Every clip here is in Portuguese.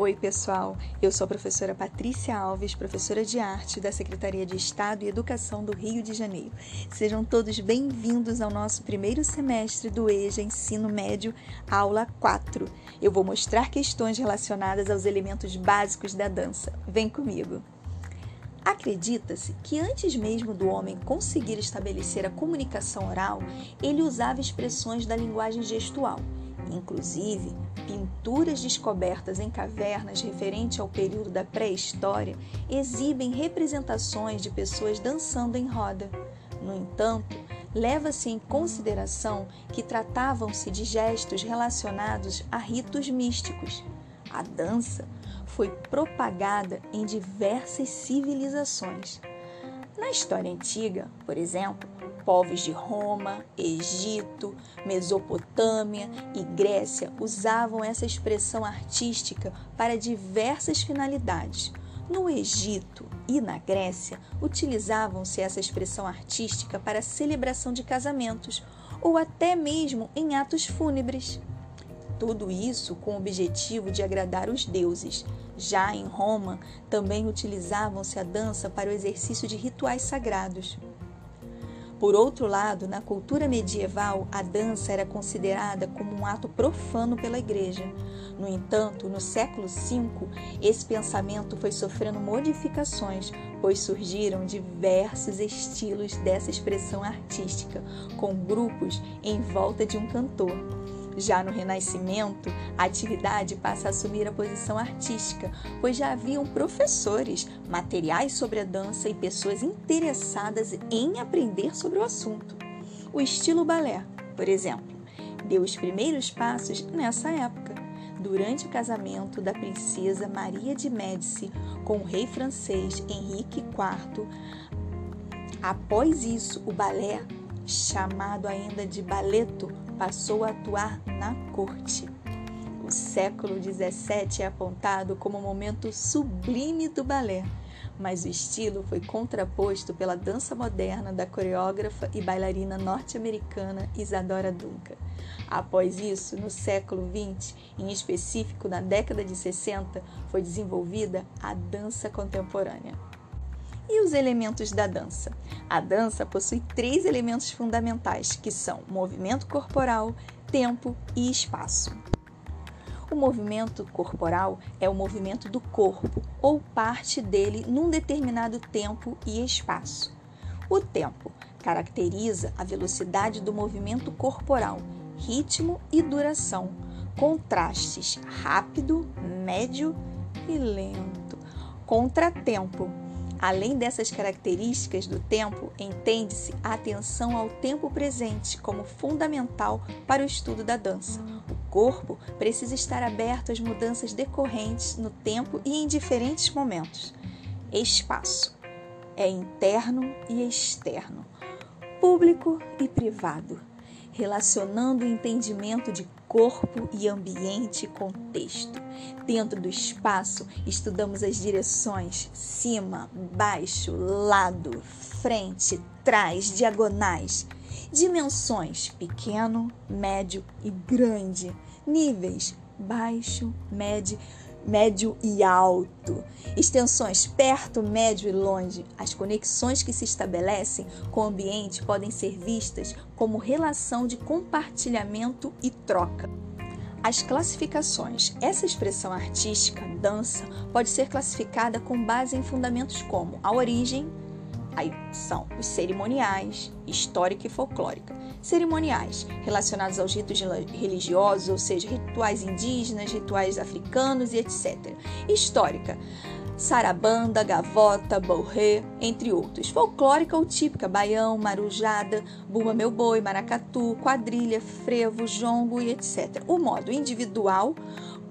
Oi, pessoal. Eu sou a professora Patrícia Alves, professora de arte da Secretaria de Estado e Educação do Rio de Janeiro. Sejam todos bem-vindos ao nosso primeiro semestre do EJA Ensino Médio, aula 4. Eu vou mostrar questões relacionadas aos elementos básicos da dança. Vem comigo. Acredita-se que antes mesmo do homem conseguir estabelecer a comunicação oral, ele usava expressões da linguagem gestual Inclusive, pinturas descobertas em cavernas referente ao período da pré-história exibem representações de pessoas dançando em roda. No entanto, leva-se em consideração que tratavam-se de gestos relacionados a ritos místicos. A dança foi propagada em diversas civilizações. Na história antiga, por exemplo, povos de Roma, Egito, Mesopotâmia e Grécia usavam essa expressão artística para diversas finalidades. No Egito e na Grécia, utilizavam-se essa expressão artística para celebração de casamentos ou até mesmo em atos fúnebres. Tudo isso com o objetivo de agradar os deuses. Já em Roma, também utilizavam-se a dança para o exercício de rituais sagrados. Por outro lado, na cultura medieval, a dança era considerada como um ato profano pela igreja. No entanto, no século V, esse pensamento foi sofrendo modificações, pois surgiram diversos estilos dessa expressão artística, com grupos em volta de um cantor. Já no Renascimento, a atividade passa a assumir a posição artística, pois já haviam professores, materiais sobre a dança e pessoas interessadas em aprender sobre o assunto. O estilo balé, por exemplo, deu os primeiros passos nessa época, durante o casamento da princesa Maria de Médici com o rei francês Henrique IV. Após isso, o balé, chamado ainda de baleto, passou a atuar na corte. O século XVII é apontado como o momento sublime do balé, mas o estilo foi contraposto pela dança moderna da coreógrafa e bailarina norte-americana Isadora Duncan. Após isso, no século XX, em específico na década de 60, foi desenvolvida a dança contemporânea. E os elementos da dança? A dança possui três elementos fundamentais, que são movimento corporal, tempo e espaço. O movimento corporal é o movimento do corpo ou parte dele num determinado tempo e espaço. O tempo caracteriza a velocidade do movimento corporal, ritmo e duração, contrastes rápido, médio e lento. Contratempo Além dessas características do tempo, entende-se a atenção ao tempo presente como fundamental para o estudo da dança. O corpo precisa estar aberto às mudanças decorrentes no tempo e em diferentes momentos. Espaço é interno e externo, público e privado, relacionando o entendimento de corpo e ambiente e contexto. Dentro do espaço, estudamos as direções cima, baixo, lado, frente, trás, diagonais, dimensões pequeno, médio e grande, níveis baixo, médio médio e alto, extensões perto, médio e longe. As conexões que se estabelecem com o ambiente podem ser vistas como relação de compartilhamento e troca. As classificações. Essa expressão artística, dança, pode ser classificada com base em fundamentos como a origem, Aí são os cerimoniais, histórica e folclórica. Cerimoniais, relacionados aos ritos religiosos, ou seja, rituais indígenas, rituais africanos e etc. Histórica, sarabanda, gavota, borré, entre outros. Folclórica ou típica, baião, marujada, bumba meu boi, maracatu, quadrilha, frevo, jongo e etc. O modo individual,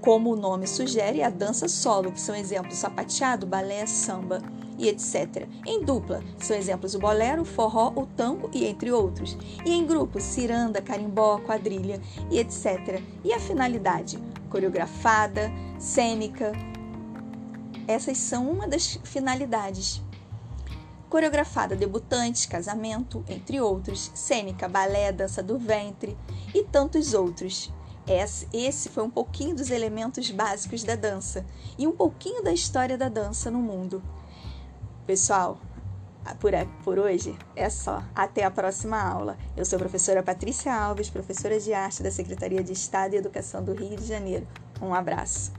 como o nome sugere, é a dança solo, que são exemplos sapateado, balé, samba e etc. Em dupla, são exemplos o bolero, o forró, o tango e entre outros. E em grupo, ciranda, carimbó, quadrilha e etc. E a finalidade? Coreografada, cênica. Essas são uma das finalidades. Coreografada, debutantes, casamento, entre outros, cênica, balé, dança do ventre e tantos outros. Esse foi um pouquinho dos elementos básicos da dança e um pouquinho da história da dança no mundo. Pessoal, por, por hoje é só. Até a próxima aula. Eu sou a professora Patrícia Alves, professora de arte da Secretaria de Estado e Educação do Rio de Janeiro. Um abraço.